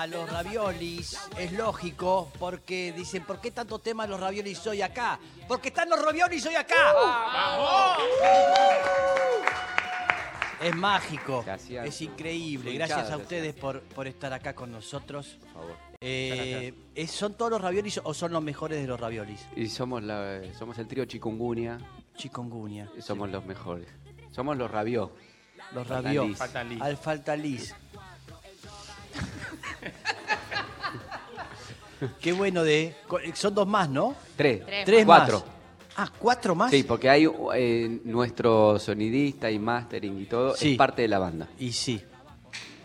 a los raviolis, es lógico, porque dicen, ¿por qué tanto tema los raviolis hoy acá? Porque están los raviolis hoy acá. Es mágico, Gracias. es increíble. Gracias a gracias. ustedes por, por estar acá con nosotros. Por favor. Eh, ¿es- ¿Son todos los raviolis o son los mejores de los raviolis? Y somos, la, somos el trío Chikungunya, Chikungunya. somos los mejores. Somos los rabió. Los Falta ravió. lis. Falta lis. Al falta. Qué bueno de. Son dos más, ¿no? Tres. Tres Tres Cuatro. más. Ah, ¿cuatro más? Sí, porque hay eh, nuestro sonidista y mastering y todo, Sí. es parte de la banda. Y sí.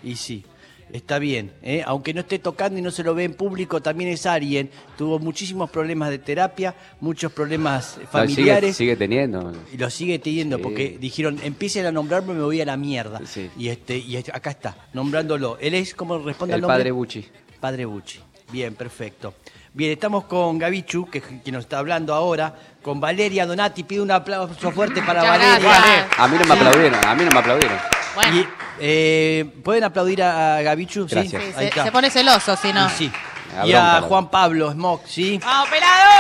Y sí. Está bien, ¿eh? aunque no esté tocando y no se lo ve en público, también es alguien. Tuvo muchísimos problemas de terapia, muchos problemas No, familiares. sigue, sigue teniendo. Y lo sigue teniendo, Sí. porque dijeron, empiecen a nombrarme, me voy a la mierda. Sí. Y este y acá está, nombrándolo. Él es, ¿cómo responde El al nombre? padre Bucci. Padre Bucci. Bien, perfecto. Bien, estamos con Gavichu, que, que nos está hablando ahora, con Valeria Donati. Pido un aplauso fuerte para Muchas Valeria. gracias. A mí no me aplaudieron, a mí no me aplaudieron. Bueno, Y, eh, ¿Pueden aplaudir a, Gavichu? ¿Sí? Gracias. sí, Ahí se, está. se pone celoso si no. Y sí. Y a Juan Pablo Smock, ¿sí? ¡Vamos, pelado!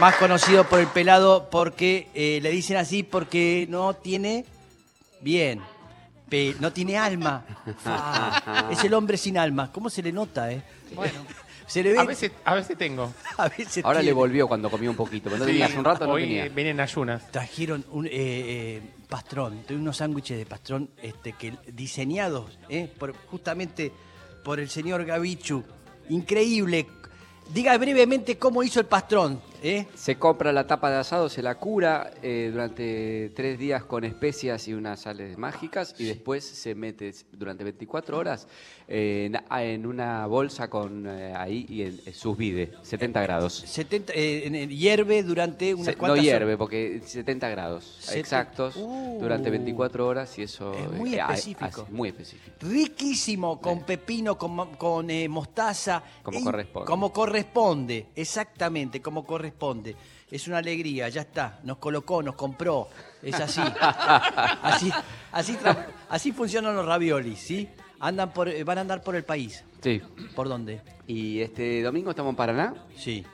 Más conocido por el pelado porque eh, le dicen así porque no tiene bien. Pe- no tiene alma. Ah, es el hombre sin alma. ¿Cómo se le nota, eh? Bueno. Se le ve. A veces, a veces tengo. a veces Ahora le volvió cuando comió un poquito, no Sí, tenía hace un rato no hoy tenía. vienen ayunas. Trajeron un eh, eh, pastrón, tuve unos sándwiches de pastrón este, que diseñados eh, por, justamente por el señor Gavichu. Increíble. Diga brevemente cómo hizo el pastrón. ¿Eh? Se compra la tapa de asado, se la cura eh, durante tres días con especias y unas sales mágicas y después se mete durante 24 horas eh, en, en una bolsa con eh, ahí y en, en sus vide, 70 grados. 70, eh, en el- hierve durante unas Se- no hierve horas. porque 70 grados exactos Uh. durante 24 horas y eso Es muy ah, específico. así, muy específico. Riquísimo, con pepino, con, mostaza. Como In- corresponde. Como corresponde, exactamente, como corresponde. Es una alegría, ya está. Nos colocó, nos compró. Es así. así, así, funcionan los raviolis, ¿sí? Andan por, eh, van a andar por el país. Sí. ¿Por dónde? Y este domingo estamos en Paraná Sí.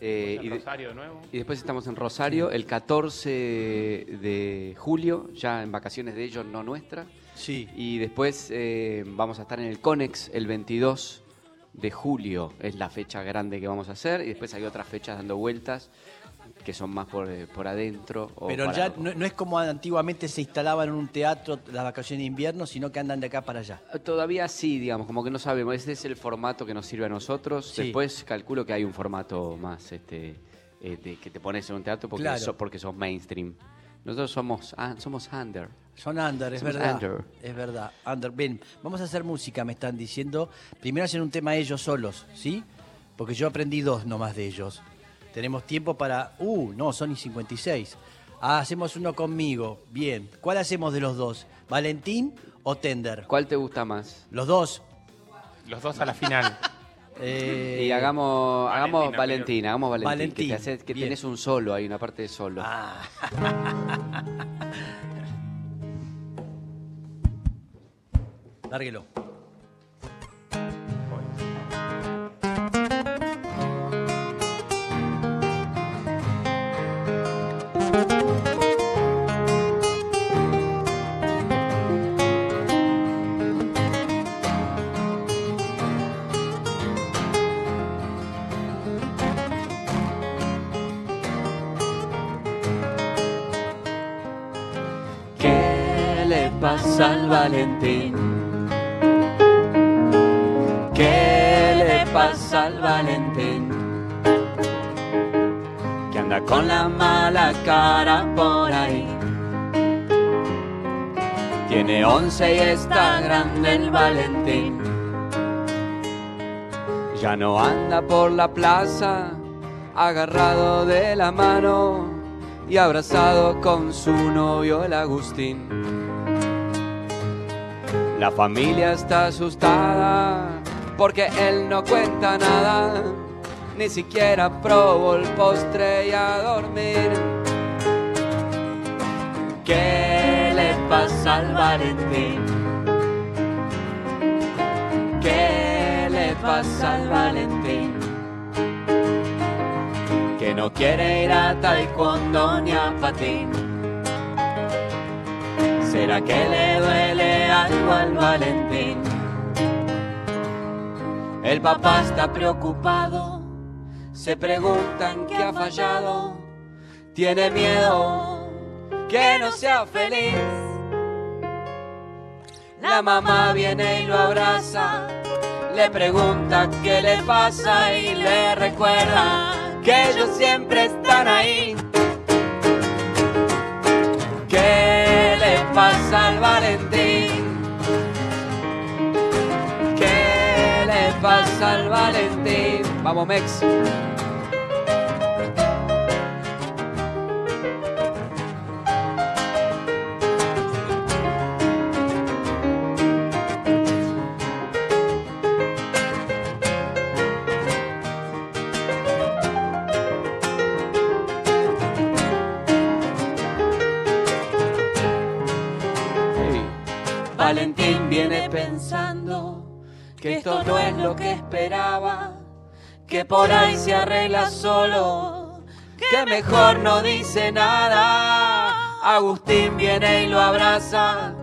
eh, En y, de- Rosario de nuevo. y después estamos en Rosario el 14 de julio, ya en vacaciones de ellos, no nuestra. Sí. Y después eh, vamos a estar en el Conex el 22 de julio, es la fecha grande que vamos a hacer. Y después hay otras fechas dando vueltas que son más por, eh, por adentro. o Pero para- ya no, no es como antiguamente se instalaban en un teatro las vacaciones de invierno, sino que andan de acá para allá. Todavía sí, digamos, como que no sabemos. Este es el formato que nos sirve a nosotros. Sí. Después calculo que hay un formato más este eh, de que te pones en un teatro porque, Claro. so- porque sos mainstream. Nosotros somos, ah, somos under. Son under, es Somos verdad. under. Es verdad, under. Bien, vamos a hacer música, me están diciendo. Primero hacen un tema ellos solos, ¿sí? Porque yo aprendí dos nomás de ellos. Tenemos tiempo para... Uh, no, Sony 56. Ah, hacemos uno conmigo. Bien. ¿Cuál hacemos de los dos? ¿Valentín o Tender? ¿Cuál te gusta más? Los dos. Los dos a la final. Eh, y hagamos Valentina, hagamos. Valentina, hagamos Valentín. Valentín, Que, te haces- que tenés un solo, hay una parte de solo. Ah. Lárguelo. ¿Qué le pasa al Valentín? ¿Qué le pasa al Valentín? Que anda con la mala cara por ahí. Tiene once y está grande el Valentín. Ya no anda por la plaza agarrado de la mano y abrazado con su novio el Agustín. La familia está asustada porque él no cuenta nada, ni siquiera probó el postre y a dormir. ¿Qué le pasa al Valentín? ¿Qué pasa al Valentín? Que no quiere ir a taekwondo ni a patín. ¿Será que le duele algo al Valentín? El papá está preocupado, se preguntan qué ha fallado, tiene miedo que no sea feliz. La mamá viene y lo abraza, le pregunta qué le pasa y le recuerda que ellos siempre están ahí. Vamos, Mex. Valentín viene pensando que esto no es lo que esperaba, que por ahí se arregla solo, que mejor no dice nada. Agustín viene y lo abraza,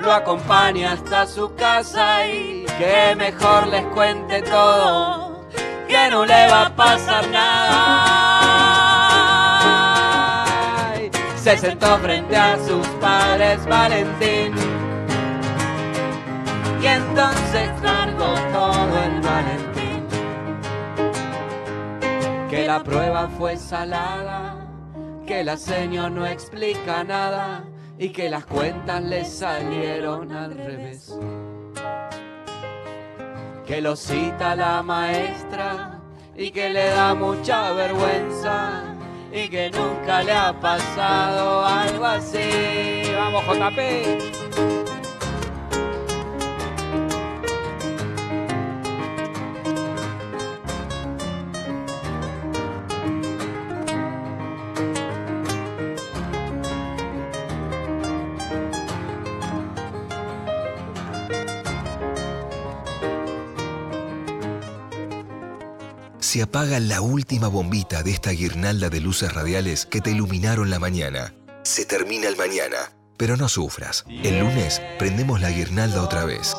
lo acompaña hasta su casa y que mejor les cuente todo, que no le va a pasar nada. Se sentó frente a sus padres Valentín y entonces Que la prueba fue salada, que la seño no explica nada y que las cuentas le salieron al revés. Que lo cita la maestra y que le da mucha vergüenza y que nunca le ha pasado algo así. Vamos, JP. Se apaga la última bombita de esta guirnalda de luces radiales que te iluminaron la mañana. Se termina el mañana, pero no sufras. El lunes prendemos la guirnalda otra vez.